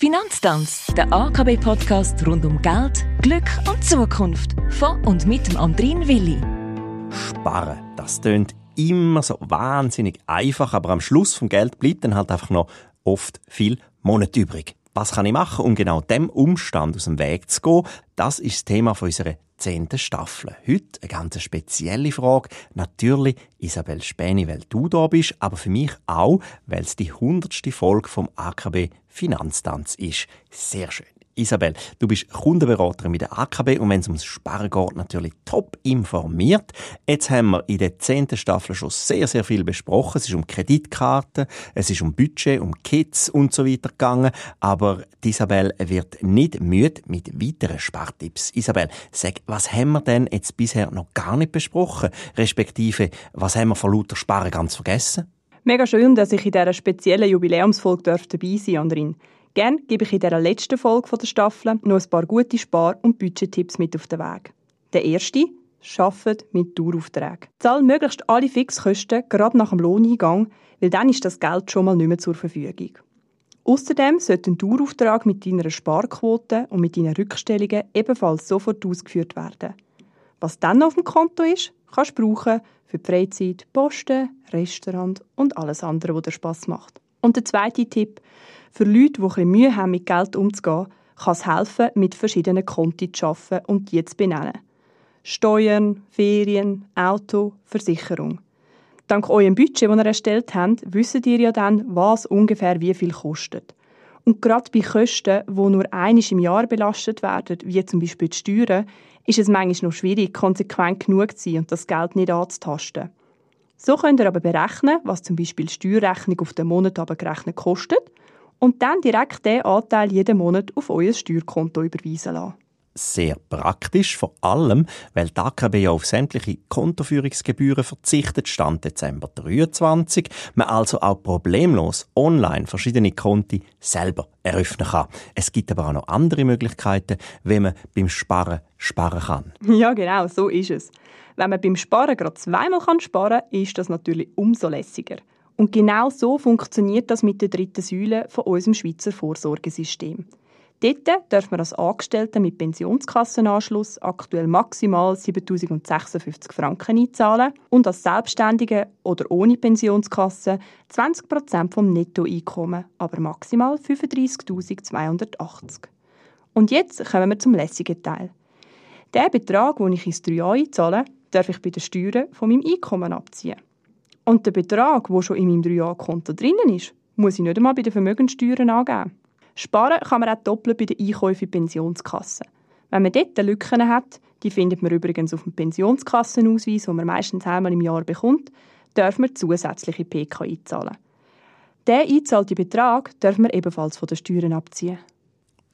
Finanztanz, der AKB-Podcast rund um Geld, Glück und Zukunft. Von und mit dem Andrin Willi. Sparen, das tönt immer so wahnsinnig einfach, aber am Schluss vom Geld bleibt dann halt einfach noch oft viel Monat übrig. Was kann ich machen, um genau dem Umstand aus dem Weg zu gehen? Das ist das Thema unserer zehnten Staffel. Heute eine ganz spezielle Frage. Natürlich Isabel Späni, weil du da bist, aber für mich auch, weil es die hundertste Folge vom AKB Finanztanz ist. Sehr schön. Isabel, du bist Kundenberaterin mit der AKB und wenn es ums Sparen geht, natürlich top informiert. Jetzt haben wir in der zehnten Staffel schon sehr, sehr viel besprochen. Es ist um Kreditkarten, es ist um Budget, um Kids und so weiter gegangen. Aber Isabel wird nicht müde mit weiteren Spartipps. Isabel, sag, was haben wir denn jetzt bisher noch gar nicht besprochen? Respektive, was haben wir von lauter Sparen ganz vergessen? Mega schön, dass ich in dieser speziellen Jubiläumsfolge dabei sein darf, Andrin. Gerne gebe ich in dieser letzten Folge der Staffel noch ein paar gute Spar- und Budgettipps mit auf den Weg. Der erste, arbeitet mit Daueraufträgen. Zahl möglichst alle Fixkosten gerade nach dem Lohneingang, weil dann ist das Geld schon mal nicht mehr zur Verfügung. Außerdem sollte ein Dauerauftrag mit deiner Sparquote und mit deinen Rückstellungen ebenfalls sofort ausgeführt werden. Was dann auf dem Konto ist, kannst du brauchen für die Freizeit, Posten, Restaurant und alles andere, was dir Spass macht. Und der zweite Tipp, für Leute, die ein Mühe haben, mit Geld umzugehen, kann es helfen, mit verschiedenen Konten zu arbeiten und die zu benennen. Steuern, Ferien, Auto, Versicherung. Dank eurem Budget, das ihr erstellt habt, wisst ihr ja dann, was ungefähr wie viel kostet. Und gerade bei Kosten, die nur einmal im Jahr belastet werden, wie zum Beispiel die Steuern, ist es manchmal noch schwierig, konsequent genug zu sein und das Geld nicht anzutasten. So könnt ihr aber berechnen, was zum Beispiel die Steuerrechnung auf den Monat abgerechnet kostet und dann direkt den Anteil jeden Monat auf euer Steuerkonto überweisen lassen. Sehr praktisch, vor allem, weil die AKB ja auf sämtliche Kontoführungsgebühren verzichtet, Stand Dezember 23, man also auch problemlos online verschiedene Konti selber eröffnen kann. Es gibt aber auch noch andere Möglichkeiten, wie man beim Sparen sparen kann. Ja, genau, so ist es. Wenn man beim Sparen gerade zweimal sparen kann, ist das natürlich umso lässiger. Und genau so funktioniert das mit der dritten Säule von unserem Schweizer Vorsorgesystem. Dort darf man als Angestellter mit Pensionskassenanschluss aktuell maximal 7.056 Franken einzahlen und als Selbstständige oder ohne Pensionskasse 20 Prozent vom Nettoeinkommen, aber maximal 35.280. Und jetzt kommen wir zum lässigen Teil. Der Betrag, den ich ins 3 Jahr einzahle, darf ich bei den Steuern von meinem Einkommen abziehen. Und der Betrag, der schon in meinem 3-Jahr-Konto drinnen ist, muss ich nicht einmal bei den Vermögenssteuern angeben. Sparen kann man auch doppelt bei den Einkäufen in Pensionskassen. Wenn man dort Lücken hat, die findet man übrigens auf dem Pensionskassenausweis, den man meistens einmal im Jahr bekommt, darf man zusätzliche PK einzahlen. Der eingezahlte Betrag darf man ebenfalls von den Steuern abziehen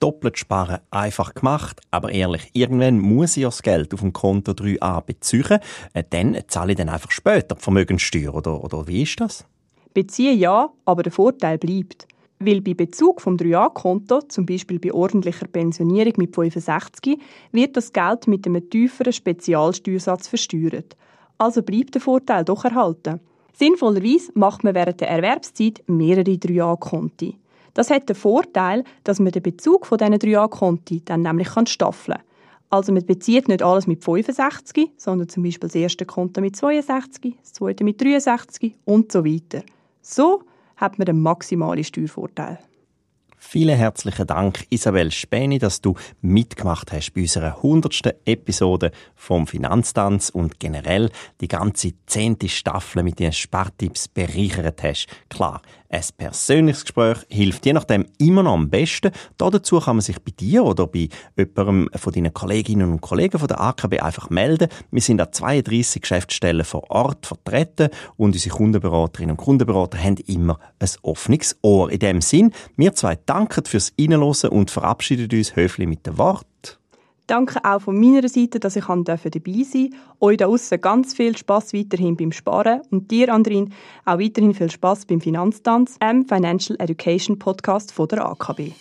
doppelt sparen einfach gemacht, aber ehrlich, irgendwann muss ich das Geld auf dem Konto 3a beziehen, äh, dann zahle ich dann einfach später die Vermögenssteuer, oder, oder wie ist das? Beziehen ja, aber der Vorteil bleibt. Weil bei Bezug vom 3a-Konto, zum Beispiel bei ordentlicher Pensionierung mit 65, wird das Geld mit einem tieferen Spezialsteuersatz versteuert. Also bleibt der Vorteil doch erhalten. Sinnvollerweise macht man während der Erwerbszeit mehrere 3a-Konti. Das hat den Vorteil, dass man den Bezug von diesen drei Konti dann nämlich staffeln kann. Also man bezieht nicht alles mit 65, sondern zum Beispiel das erste Konto mit 62, das zweite mit 63 und so weiter. So hat man den maximalen Steuervorteil. Vielen herzlichen Dank, Isabel Späni, dass du mitgemacht hast bei unserer hundertsten Episode vom Finanztanz und generell die ganze zehnte Staffel mit den Spartipps bereichert hast. Klar, ein persönliches Gespräch hilft je nachdem immer noch am besten. dazu kann man sich bei dir oder bei jemandem von deinen Kolleginnen und Kollegen von der AKB einfach melden. Wir sind an 32 Geschäftsstellen vor Ort vertreten und unsere Kundenberaterinnen und Kundenberater haben immer ein offenes Ohr. In dem Sinn, wir zwei danken fürs Reinhören und verabschieden uns höflich mit dem Wort. Danke auch von meiner Seite, dass ich dabei sein durfte. Euch da aussen ganz viel Spass weiterhin beim Sparen und dir, Andrin, auch weiterhin viel Spass beim Finanztanz, am Financial Education Podcast von der AKB.